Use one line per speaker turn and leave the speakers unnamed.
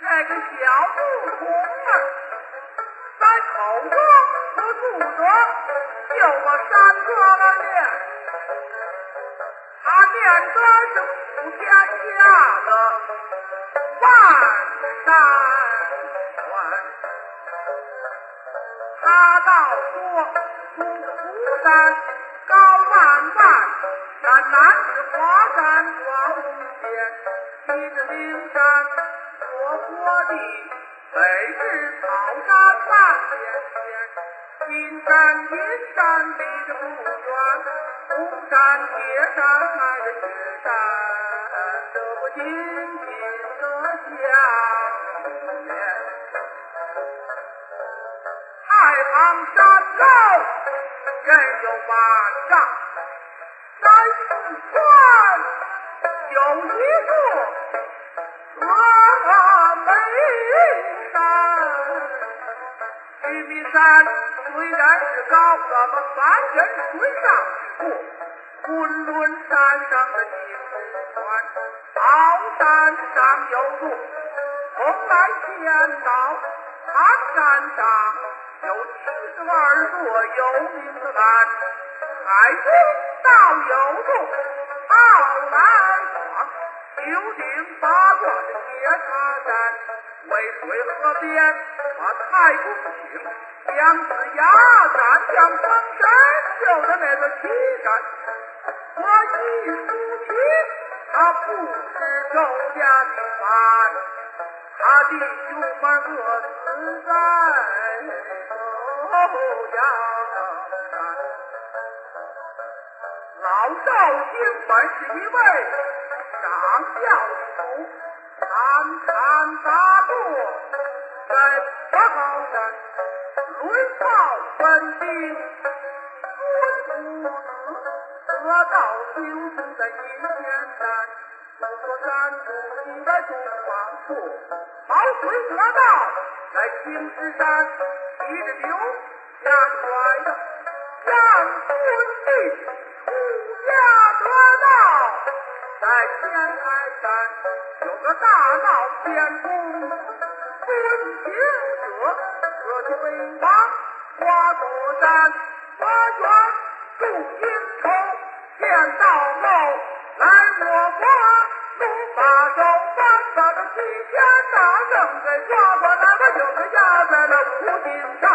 这个小不通儿，在口中不住着，就我山庄了面，他念的是普天下的万山川，他道说龙虎山高万万，山南是华山庄龙县，西是灵山。我国地北是草山半边天，金山银山离着不远，红山铁山挨着雪山，这不紧紧的相连。太行山高人有万丈，山四川有一座。峨眉山，玉米山虽然是高，咱们凡人水上过。昆仑山上的金川，鳌山上有座，蓬莱仙岛，唐山上有七十万座有名的山，海中道有座傲来庄，九鼎八卦的铁塔山，渭水河边把太公请，姜子牙山将封神就的那个岐山，我一数起，他不是周家的藩，他的兄们各自在周家山。老赵兴本是一位上校书，参参大过在八号山，论报本地孙夫子得道修行在阴间山，不说山主你在东方处，毛遂得道在青石山，骑着牛压拽的杨孙地。出山有个大闹天宫，孙行者可就为王花果山，花园众阴头，见到后来我国龙把手放把个西天大圣给抓过来，我就是压在了五顶山。